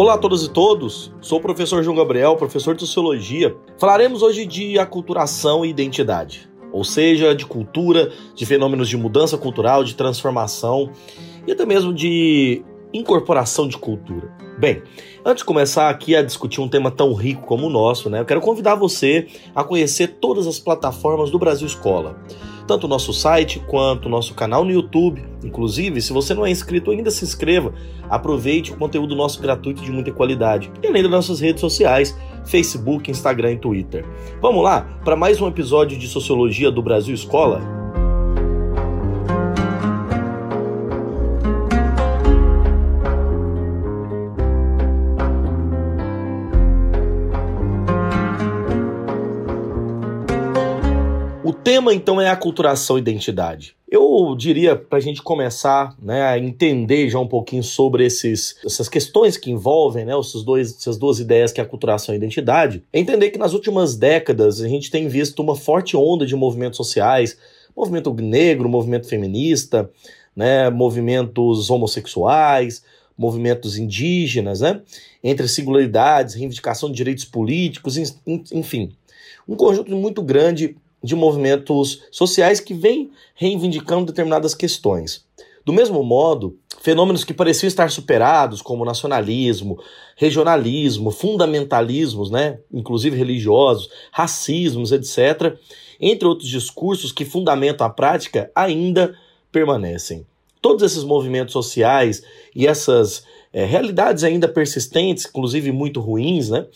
Olá a todas e todos, sou o professor João Gabriel, professor de Sociologia. Falaremos hoje de aculturação e identidade, ou seja, de cultura, de fenômenos de mudança cultural, de transformação e até mesmo de incorporação de cultura. Bem, antes de começar aqui a discutir um tema tão rico como o nosso, né, eu quero convidar você a conhecer todas as plataformas do Brasil Escola tanto o nosso site quanto o nosso canal no YouTube. Inclusive, se você não é inscrito ainda, se inscreva. Aproveite o conteúdo nosso gratuito de muita qualidade. E além das nossas redes sociais, Facebook, Instagram e Twitter. Vamos lá para mais um episódio de Sociologia do Brasil Escola? Tema então é a culturação e identidade. Eu diria para a gente começar né, a entender já um pouquinho sobre esses, essas questões que envolvem né, esses dois, essas duas ideias que é a culturação e a identidade, é entender que nas últimas décadas a gente tem visto uma forte onda de movimentos sociais, movimento negro, movimento feminista, né, movimentos homossexuais, movimentos indígenas, né, entre singularidades, reivindicação de direitos políticos, enfim, um conjunto muito grande de movimentos sociais que vêm reivindicando determinadas questões. Do mesmo modo, fenômenos que pareciam estar superados, como nacionalismo, regionalismo, fundamentalismos, né, inclusive religiosos, racismos, etc., entre outros discursos que fundamentam a prática, ainda permanecem. Todos esses movimentos sociais e essas é, realidades ainda persistentes, inclusive muito ruins, né,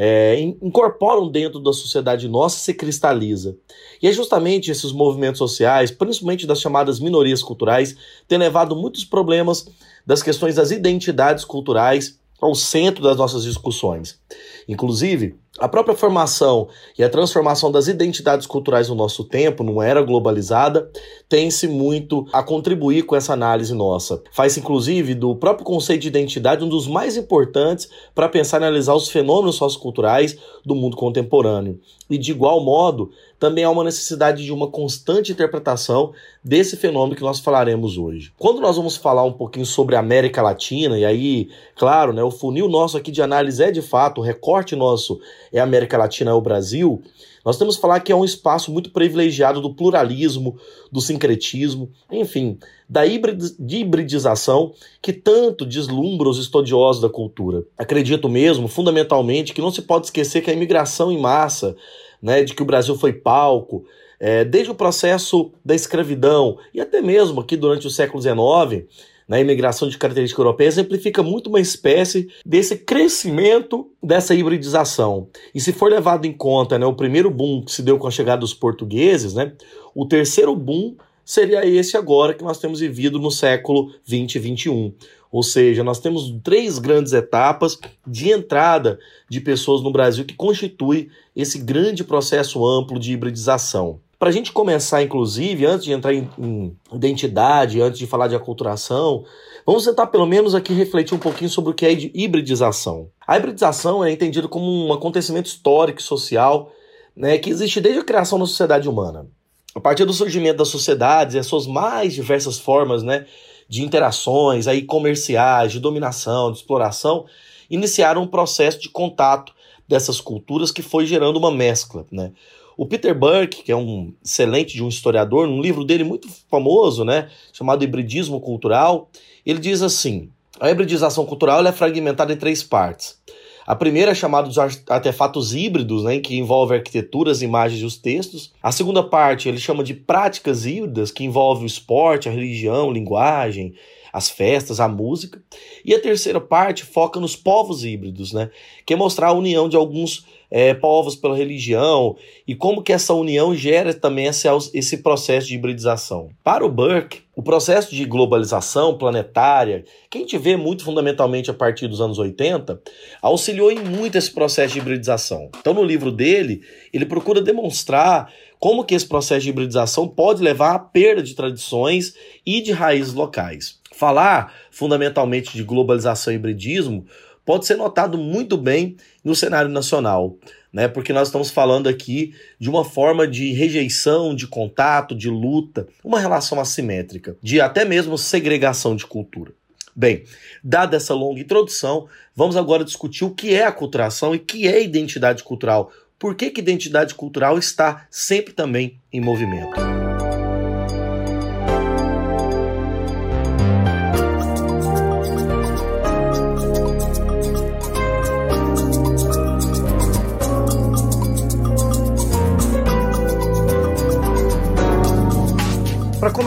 é, incorporam dentro da sociedade nossa se cristaliza. E é justamente esses movimentos sociais, principalmente das chamadas minorias culturais, têm levado muitos problemas das questões das identidades culturais ao centro das nossas discussões. Inclusive, a própria formação e a transformação das identidades culturais no nosso tempo, numa era globalizada, tem-se muito a contribuir com essa análise nossa. Faz inclusive do próprio conceito de identidade um dos mais importantes para pensar e analisar os fenômenos socioculturais do mundo contemporâneo. E de igual modo, também há uma necessidade de uma constante interpretação desse fenômeno que nós falaremos hoje. Quando nós vamos falar um pouquinho sobre a América Latina, e aí, claro, né, o funil nosso aqui de análise é de fato, o recorte nosso é a América Latina, é o Brasil, nós temos que falar que é um espaço muito privilegiado do pluralismo, do sincretismo, enfim, da hibridização que tanto deslumbra os estudiosos da cultura. Acredito mesmo, fundamentalmente, que não se pode esquecer que a imigração em massa, né, de que o Brasil foi palco, é, desde o processo da escravidão e até mesmo aqui durante o século XIX, na imigração de característica europeia exemplifica muito uma espécie desse crescimento dessa hibridização. E se for levado em conta né, o primeiro boom que se deu com a chegada dos portugueses, né, o terceiro boom seria esse agora que nós temos vivido no século 20 e 21. Ou seja, nós temos três grandes etapas de entrada de pessoas no Brasil que constitui esse grande processo amplo de hibridização. Para a gente começar, inclusive, antes de entrar em, em, identidade, antes de falar de aculturação, vamos tentar pelo menos aqui refletir um pouquinho sobre o que é hibridização. A hibridização é entendida como um acontecimento histórico e social né, que existe desde a criação da sociedade humana. A partir do surgimento das sociedades e as suas mais diversas formas né, de interações aí comerciais, de dominação, de exploração, iniciaram um processo de contato dessas culturas que foi gerando uma mescla. Né? O Peter Burke, que é um excelente de um historiador, num livro dele muito famoso, né, chamado Hibridismo Cultural, ele diz assim: a hibridização cultural é fragmentada em três partes. A primeira é chamada dos artefatos híbridos, né, que envolve arquiteturas, imagens e os textos. A segunda parte ele chama de práticas híbridas, que envolve o esporte, a religião, linguagem, as festas, a música. E a terceira parte foca nos povos híbridos, né, que é mostrar a união de alguns é, povos pela religião e como que essa união gera também esse, esse processo de hibridização. Para o Burke, o processo de globalização planetária, que a gente vê muito fundamentalmente a partir dos anos 80, auxiliou em muito esse processo de hibridização. Então, no livro dele, ele procura demonstrar como que esse processo de hibridização pode levar à perda de tradições e de raízes locais. Falar fundamentalmente de globalização e hibridismo pode ser notado muito bem no cenário nacional, né? Porque nós estamos falando aqui de uma forma de rejeição, de contato, de luta, uma relação assimétrica, de até mesmo segregação de cultura. Bem, dada essa longa introdução, vamos agora discutir o que é aculturação e o que é identidade cultural. Por que, que identidade cultural está sempre também em movimento?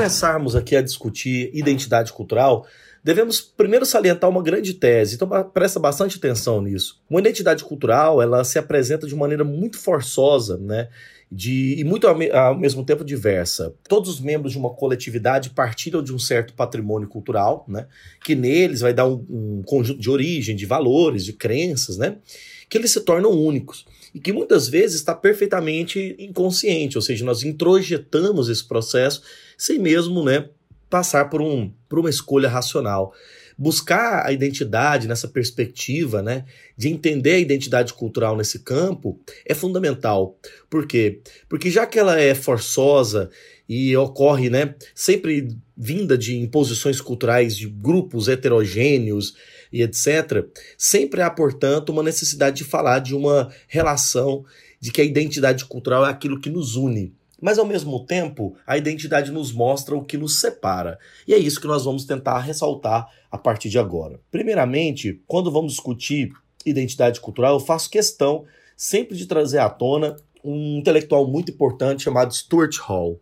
Começarmos aqui a discutir identidade cultural, devemos primeiro salientar uma grande tese, então presta bastante atenção nisso. Uma identidade cultural, ela se apresenta de maneira muito forçosa, né? De, e muito ao, mesmo tempo diversa. Todos os membros de uma coletividade partilham de um certo patrimônio cultural, né? Que neles vai dar um, um conjunto de origem, de valores, de crenças, né? Que eles se tornam únicos e que muitas vezes está perfeitamente inconsciente, ou seja, nós introjetamos esse processo sem mesmo né, passar por, um, por uma escolha racional. Buscar a identidade nessa perspectiva, né, de entender a identidade cultural nesse campo, é fundamental. Por quê? Porque já que ela é forçosa e ocorre né, sempre vinda de imposições culturais de grupos heterogêneos e etc., sempre há, portanto, uma necessidade de falar de uma relação de que a identidade cultural é aquilo que nos une. Mas ao mesmo tempo, a identidade nos mostra o que nos separa. E é isso que nós vamos tentar ressaltar a partir de agora. Primeiramente, quando vamos discutir identidade cultural, eu faço questão sempre de trazer à tona um intelectual muito importante chamado Stuart Hall.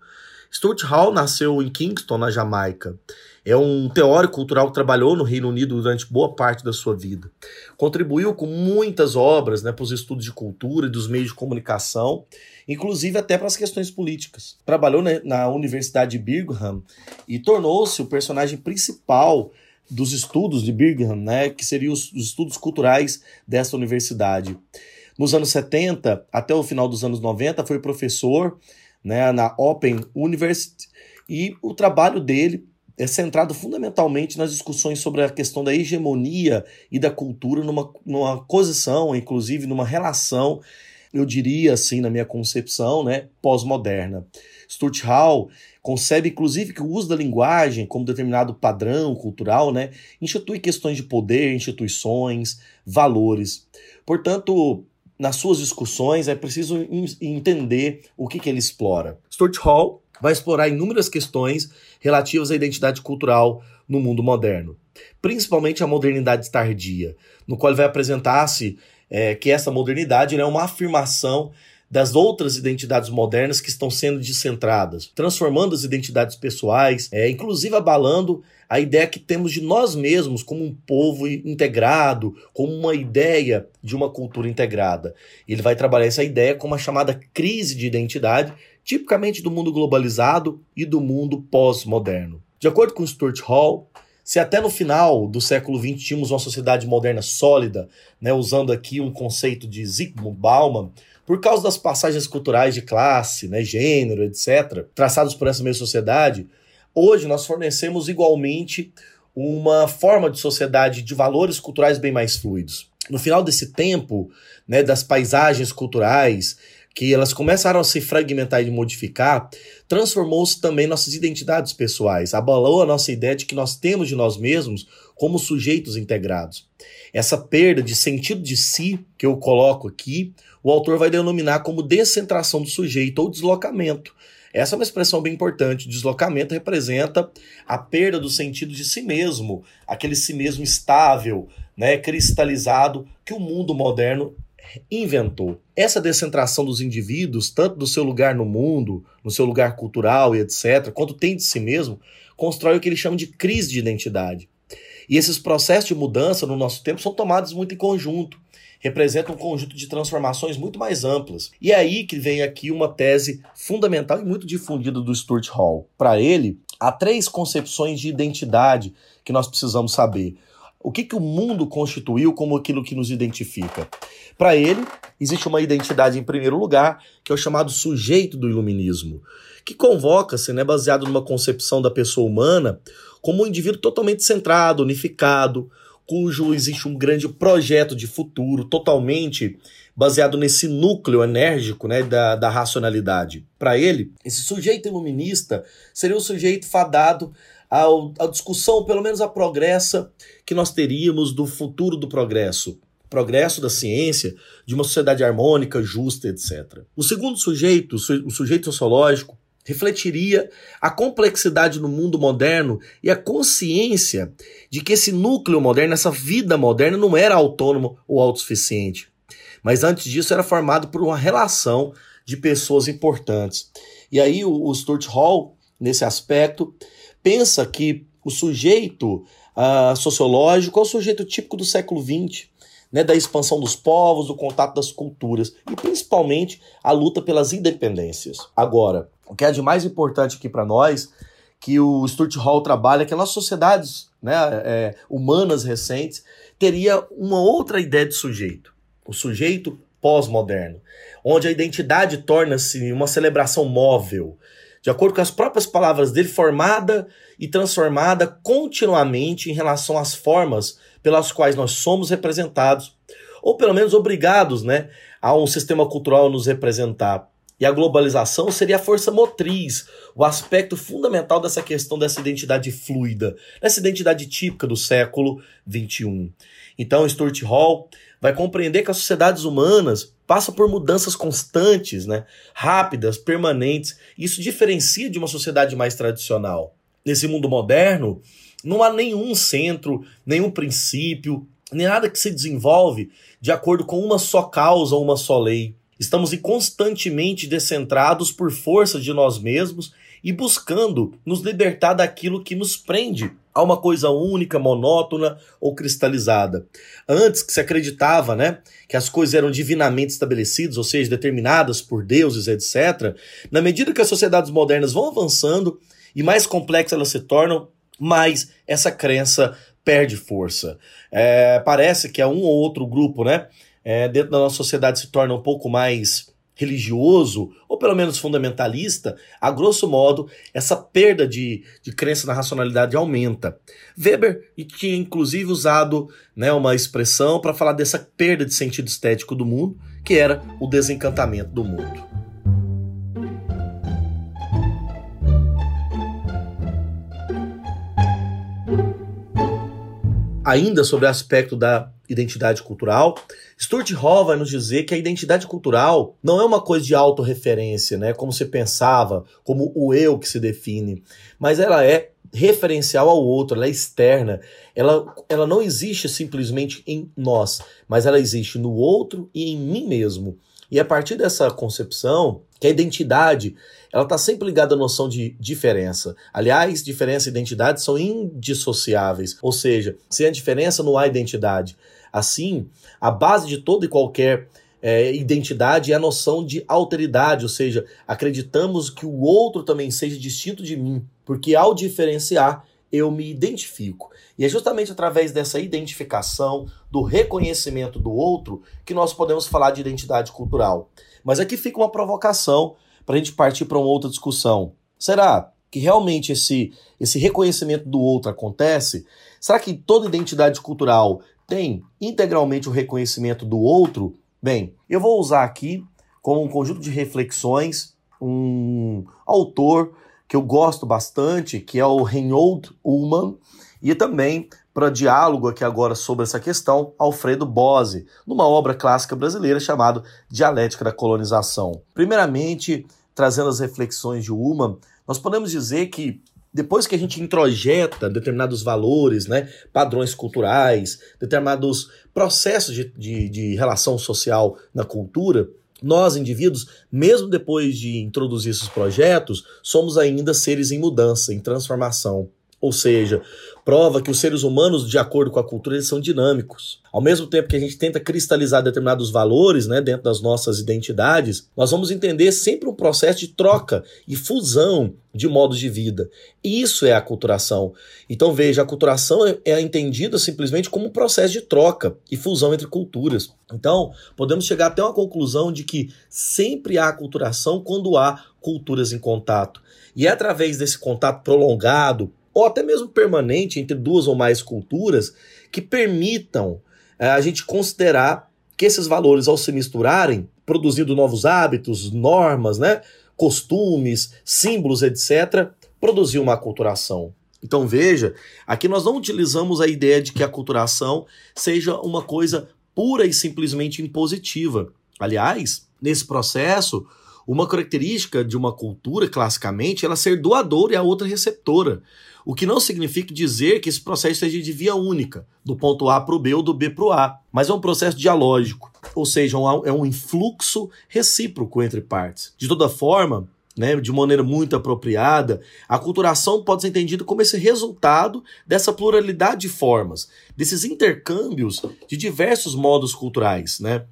Stuart Hall nasceu em Kingston, na Jamaica. É um teórico cultural que trabalhou no Reino Unido durante boa parte da sua vida. Contribuiu com muitas obras né, para os estudos de cultura e dos meios de comunicação, inclusive até para as questões políticas. Trabalhou né, na Universidade de Birmingham e tornou-se o personagem principal dos estudos de Birmingham, né, que seriam os, os estudos culturais dessa universidade. Nos anos 70 até o final dos anos 90 foi professor né, na Open University, e o trabalho dele é centrado fundamentalmente nas discussões sobre a questão da hegemonia e da cultura numa, numa posição, inclusive numa relação, eu diria assim, na minha concepção, né, pós-moderna. Stuart Hall concebe, inclusive, que o uso da linguagem como determinado padrão cultural né, institui questões de poder, instituições, valores. Portanto, nas suas discussões, é preciso entender o que, que ele explora. Stuart Hall vai explorar inúmeras questões relativas à identidade cultural no mundo moderno, principalmente a modernidade tardia, no qual ele vai apresentar-se é, que essa modernidade é uma afirmação das outras identidades modernas que estão sendo descentradas, transformando as identidades pessoais, é, inclusive abalando a ideia que temos de nós mesmos como um povo integrado, como uma ideia de uma cultura integrada. Ele vai trabalhar essa ideia com uma chamada crise de identidade, tipicamente do mundo globalizado e do mundo pós-moderno. De acordo com Stuart Hall, se até no final do século XX tínhamos uma sociedade moderna sólida, né, usando aqui um conceito de Zygmunt Bauman, por causa das passagens culturais de classe, né, gênero, etc., traçados por essa mesma sociedade, hoje nós fornecemos igualmente uma forma de sociedade de valores culturais bem mais fluidos. No final desse tempo, né, das paisagens culturais, que elas começaram a se fragmentar e modificar, transformou-se também nossas identidades pessoais, abalou a nossa ideia de que nós temos de nós mesmos como sujeitos integrados. Essa perda de sentido de si, que eu coloco aqui, o autor vai denominar como descentração do sujeito ou deslocamento. Essa é uma expressão bem importante. Deslocamento representa a perda do sentido de si mesmo, aquele si mesmo estável, né, cristalizado que o mundo moderno inventou. Essa descentração dos indivíduos, tanto do seu lugar no mundo, no seu lugar cultural e etc., quanto tem de si mesmo, constrói o que ele chama de crise de identidade. E esses processos de mudança no nosso tempo são tomados muito em conjunto, representam um conjunto de transformações muito mais amplas. E é aí que vem aqui uma tese fundamental e muito difundida do Stuart Hall. Para ele, há três concepções de identidade que nós precisamos saber. O que, que o mundo constituiu como aquilo que nos identifica? Para ele, existe uma identidade em primeiro lugar, que é o chamado sujeito do iluminismo, que convoca-se, né, baseado numa concepção da pessoa humana, como um indivíduo totalmente centrado, unificado, cujo existe um grande projeto de futuro totalmente baseado nesse núcleo enérgico né, da, da racionalidade. Para ele, esse sujeito iluminista seria o sujeito fadado a, discussão, pelo menos a progressa, que nós teríamos do futuro do progresso progresso da ciência, de uma sociedade harmônica, justa, etc. O segundo sujeito, o sujeito sociológico, refletiria a complexidade no mundo moderno e a consciência de que esse núcleo moderno, essa vida moderna, não era autônomo ou autossuficiente. Mas antes disso era formado por uma relação de pessoas importantes. E aí o, o Stuart Hall, nesse aspecto, pensa que o sujeito uh, sociológico é o sujeito típico do século XX, né, da expansão dos povos, do contato das culturas e principalmente a luta pelas independências. Agora, o que é de mais importante aqui para nós, que o Stuart Hall trabalha, é que nas sociedades né, é, humanas recentes teria uma outra ideia de sujeito, o sujeito pós-moderno, onde a identidade torna-se uma celebração móvel, de acordo com as próprias palavras dele, formada e transformada continuamente em relação às formas pelas quais nós somos representados, ou pelo menos obrigados né, a um sistema cultural nos representar. E a globalização seria a força motriz, o aspecto fundamental dessa questão dessa identidade fluida, dessa identidade típica do século XXI. Então, Stuart Hall vai compreender que as sociedades humanas passam por mudanças constantes, né, rápidas, permanentes. Isso diferencia de uma sociedade mais tradicional. Nesse mundo moderno, não há nenhum centro, nenhum princípio, nem nada que se desenvolve de acordo com uma só causa uma só lei. Estamos constantemente descentrados por força de nós mesmos e buscando nos libertar daquilo que nos prende a uma coisa única, monótona ou cristalizada. Antes que se acreditava, né, que as coisas eram divinamente estabelecidas, ou seja, determinadas por deuses, etc. Na medida que as sociedades modernas vão avançando e mais complexas elas se tornam, mais essa crença perde força. É, parece que é um ou outro grupo, né, é, dentro da nossa sociedade se torna um pouco mais religioso, ou pelo menos fundamentalista, a grosso modo, essa perda de, de crença na racionalidade aumenta. Weber tinha inclusive usado né, uma expressão para falar dessa perda de sentido estético do mundo, que era o desencantamento do mundo. Ainda sobre o aspecto da identidade cultural, Stuart Hall vai nos dizer que a identidade cultural não é uma coisa de autorreferência, né, como você pensava, como o eu que se define, mas ela é referencial ao outro, ela é externa, ela, ela não existe simplesmente em nós, mas ela existe no outro e em mim mesmo. E a partir dessa concepção, que a identidade ela está sempre ligada à noção de diferença. Aliás, diferença e identidade são indissociáveis, ou seja, sem a diferença não há identidade. Assim, a base de toda e qualquer é, identidade é a noção de alteridade, ou seja, acreditamos que o outro também seja distinto de mim, porque ao diferenciar, eu me identifico. E é justamente através dessa identificação, do reconhecimento do outro, que nós podemos falar de identidade cultural. Mas aqui fica uma provocação para a gente partir para uma outra discussão. Será que realmente esse, esse reconhecimento do outro acontece? Será que toda identidade cultural tem integralmente o reconhecimento do outro, bem, eu vou usar aqui como um conjunto de reflexões um autor que eu gosto bastante, que é o Reinhold Ullmann, e também para diálogo aqui agora sobre essa questão, Alfredo Bose, numa obra clássica brasileira chamada Dialética da Colonização. Primeiramente, trazendo as reflexões de Ullmann, nós podemos dizer que depois que a gente introjeta determinados valores, né, padrões culturais, determinados processos de, de, de relação social na cultura, nós, indivíduos, mesmo depois de introduzir esses projetos, somos ainda seres em mudança, em transformação. Ou seja, prova que os seres humanos, de acordo com a cultura, eles são dinâmicos. Ao mesmo tempo que a gente tenta cristalizar determinados valores né, dentro das nossas identidades, nós vamos entender sempre um processo de troca e fusão de modos de vida. Isso é a culturação. Então veja, a culturação é, é entendida simplesmente como um processo de troca e fusão entre culturas. Então, podemos chegar até uma conclusão de que sempre há culturação quando há culturas em contato. E é através desse contato prolongado, ou até mesmo permanente entre duas ou mais culturas que permitam é, a gente considerar que esses valores, ao se misturarem, produzindo novos hábitos, normas, né, costumes, símbolos, etc., produziu uma aculturação. Então veja, aqui nós não utilizamos a ideia de que a culturação seja uma coisa pura e simplesmente impositiva. Aliás, nesse processo, uma característica de uma cultura, classicamente, ela ser doadora e a outra receptora. O que não significa dizer que esse processo seja de via única, do ponto A para o B ou do B para o A, mas é um processo dialógico, ou seja, é um influxo recíproco entre partes. De toda forma, né, de maneira muito apropriada, a culturação pode ser entendida como esse resultado dessa pluralidade de formas, desses intercâmbios de diversos modos culturais, né?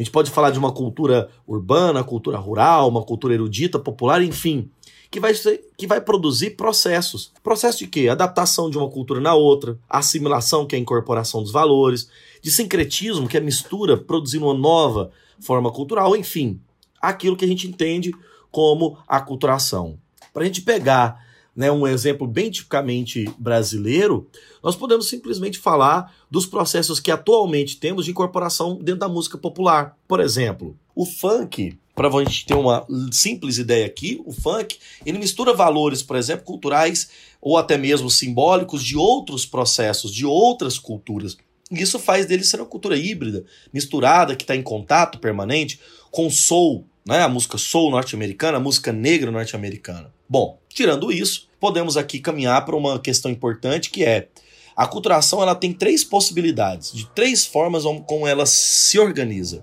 A gente pode falar de uma cultura urbana, cultura rural, uma cultura erudita, popular, enfim, que vai, ser, que vai produzir processos. Processo de quê? Adaptação de uma cultura na outra, assimilação, que é a incorporação dos valores, de sincretismo, que é a mistura, produzindo uma nova forma cultural, enfim, aquilo que a gente entende como aculturação. Para a gente pegar né, um exemplo bem tipicamente brasileiro, nós podemos simplesmente falar dos processos que atualmente temos de incorporação dentro da música popular. Por exemplo, o funk, para a gente ter uma simples ideia aqui, o funk ele mistura valores, por exemplo, culturais ou até mesmo simbólicos de outros processos, de outras culturas. E isso faz dele ser uma cultura híbrida, misturada, que está em contato permanente com soul, né? a música soul norte-americana, a música negra norte-americana. Bom, tirando isso, podemos aqui caminhar para uma questão importante que é a culturação ela tem três possibilidades, de três formas como ela se organiza.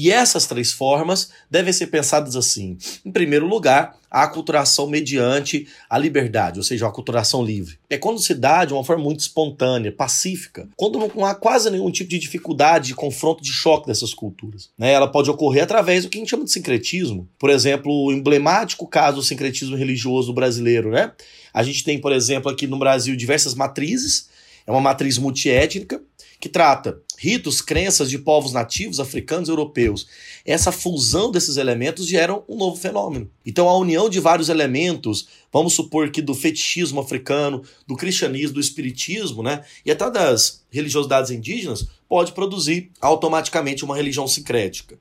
E essas três formas devem ser pensadas assim. Em primeiro lugar, a aculturação mediante a liberdade, ou seja, a aculturação livre. É quando se dá de uma forma muito espontânea, pacífica, quando não há quase nenhum tipo de dificuldade, de confronto, de choque dessas culturas. Né? Ela pode ocorrer através do que a gente chama de sincretismo. Por exemplo, o emblemático caso do sincretismo religioso brasileiro. Né? A gente tem, por exemplo, aqui no Brasil diversas matrizes, é uma matriz multiétnica, que trata ritos, crenças de povos nativos, africanos europeus. Essa fusão desses elementos gera um novo fenômeno. Então, a união de vários elementos, vamos supor que do fetichismo africano, do cristianismo, do espiritismo, né, e até das religiosidades indígenas, pode produzir automaticamente uma religião sincrética.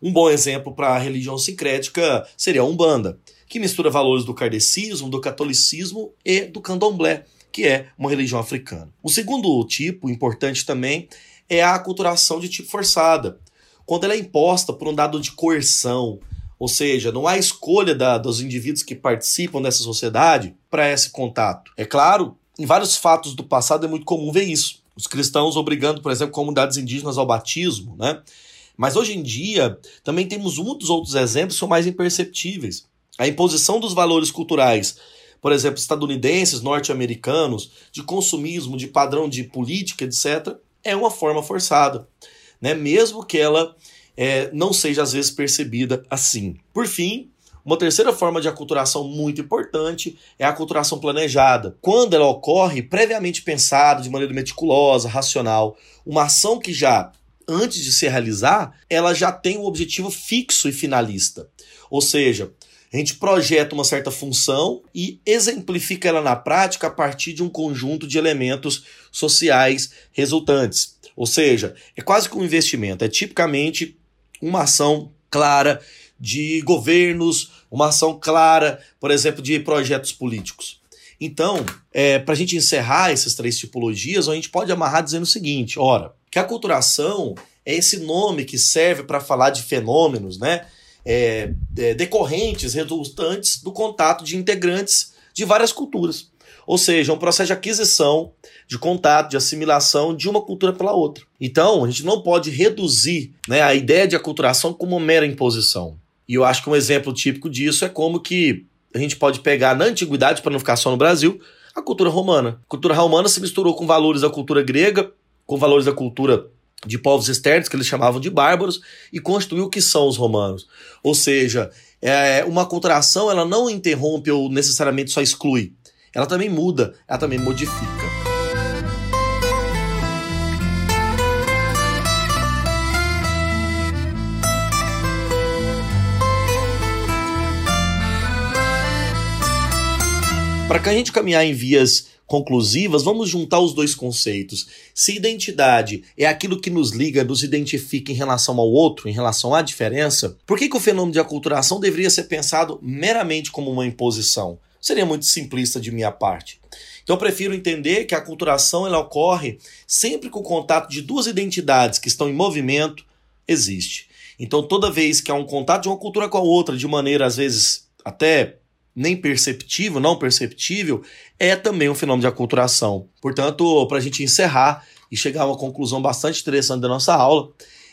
Um bom exemplo para a religião sincrética seria a Umbanda, que mistura valores do kardecismo, do catolicismo e do candomblé que é uma religião africana. O segundo tipo, importante também, é a aculturação de tipo forçada, quando ela é imposta por um dado de coerção, ou seja, não há escolha da, dos indivíduos que participam dessa sociedade para esse contato. É claro, em vários fatos do passado é muito comum ver isso. Os cristãos obrigando, por exemplo, comunidades indígenas ao batismo, né? Mas hoje em dia também temos muitos outros exemplos que são mais imperceptíveis. A imposição dos valores culturais por exemplo, estadunidenses, norte-americanos, de consumismo, de padrão de política, etc., é uma forma forçada, né? mesmo que ela é, não seja às vezes percebida assim. Por fim, uma terceira forma de aculturação muito importante é a aculturação planejada, quando ela ocorre previamente pensada, de maneira meticulosa, racional, uma ação que já antes de se realizar, ela já tem um objetivo fixo e finalista. Ou seja, a gente projeta uma certa função e exemplifica ela na prática a partir de um conjunto de elementos sociais resultantes. Ou seja, é quase que um investimento, é tipicamente uma ação clara de governos, uma ação clara, por exemplo, de projetos políticos. Então, é, para a gente encerrar essas três tipologias, a gente pode amarrar dizendo o seguinte: ora, que a culturação é esse nome que serve para falar de fenômenos, né? É, é, decorrentes, resultantes do contato de integrantes de várias culturas. Ou seja, um processo de aquisição, de contato, de assimilação de uma cultura pela outra. Então, a gente não pode reduzir né, a ideia de aculturação como uma mera imposição. E eu acho que um exemplo típico disso é como que a gente pode pegar na antiguidade, para não ficar só no Brasil, a cultura romana. A cultura romana se misturou com valores da cultura grega, com valores da cultura de povos externos, que eles chamavam de bárbaros, e constituiu o que são os romanos. Ou seja, é, uma contração ela não interrompe ou necessariamente só exclui. Ela também muda, ela também modifica. Para que a gente caminhar em vias conclusivas, vamos juntar os dois conceitos. Se identidade é aquilo que nos liga, nos identifica em relação ao outro, em relação à diferença, por que, que o fenômeno de aculturação deveria ser pensado meramente como uma imposição? Seria muito simplista de minha parte. Então eu prefiro entender que a aculturação ela ocorre sempre que o contato de duas identidades que estão em movimento existe. Então toda vez que há um contato de uma cultura com a outra de maneira às vezes até nem perceptível, não perceptível, é também um fenômeno de aculturação. Portanto, para a gente encerrar e chegar a uma conclusão bastante interessante da nossa aula,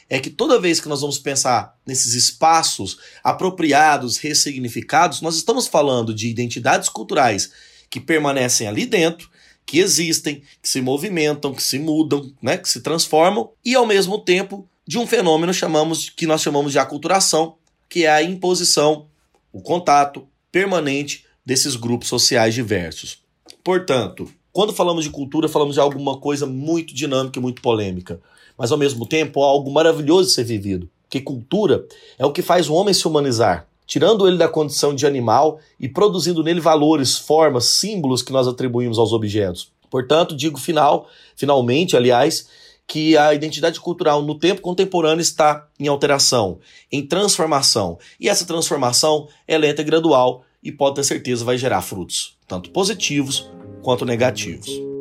é que toda vez que nós vamos pensar nesses espaços apropriados, ressignificados, nós estamos falando de identidades culturais que permanecem ali dentro, que existem, que se movimentam, que se mudam, né, que se transformam, e ao mesmo tempo de um fenômeno chamamos, que nós chamamos de aculturação, que é a imposição, o contato permanente desses grupos sociais diversos. Portanto, quando falamos de cultura, falamos de alguma coisa muito dinâmica e muito polêmica mas ao mesmo tempo algo maravilhoso de ser vivido. Que cultura é o que faz o homem se humanizar, tirando ele da condição de animal e produzindo nele valores, formas, símbolos que nós atribuímos aos objetos. Portanto, digo final, finalmente, aliás, que a identidade cultural no tempo contemporâneo está em alteração, em transformação. E essa transformação é lenta e gradual e pode ter certeza vai gerar frutos, tanto positivos quanto negativos.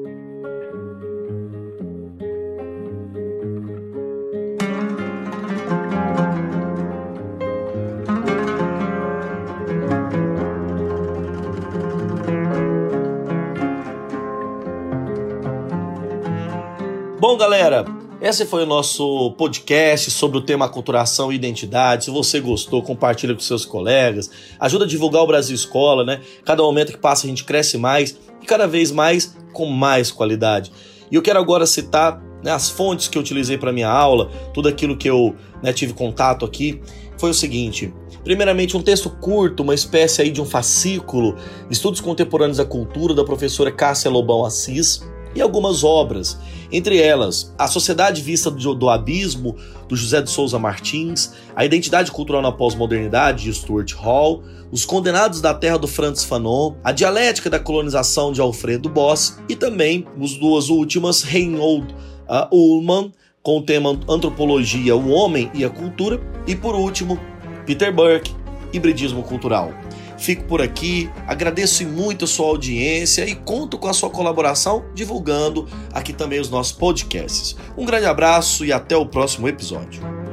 Bom, galera, esse foi o nosso podcast sobre o tema aculturação e identidade. Se você gostou, compartilha com seus colegas, ajuda a divulgar o Brasil Escola, né? Cada momento que passa a gente cresce mais e cada vez mais com mais qualidade. E eu quero agora citar né, as fontes que eu utilizei para minha aula, tudo aquilo que eu né, tive contato aqui, foi o seguinte. Primeiramente, um texto curto, uma espécie aí de um fascículo, Estudos Contemporâneos da Cultura, da professora Cássia Lobão Assis, e algumas obras, entre elas A Sociedade Vista do, do Abismo, do José de Souza Martins, A Identidade Cultural na Pós-Modernidade, de Stuart Hall, Os Condenados da Terra, do Franz Fanon, A Dialética da Colonização, de Alfredo Boss, e também, as duas últimas, Reinhold uh, Ullmann, com o tema Antropologia, o Homem e a Cultura, e por último, Peter Burke, Hibridismo Cultural. Fico por aqui, agradeço muito a sua audiência e conto com a sua colaboração divulgando aqui também os nossos podcasts. Um grande abraço e até o próximo episódio.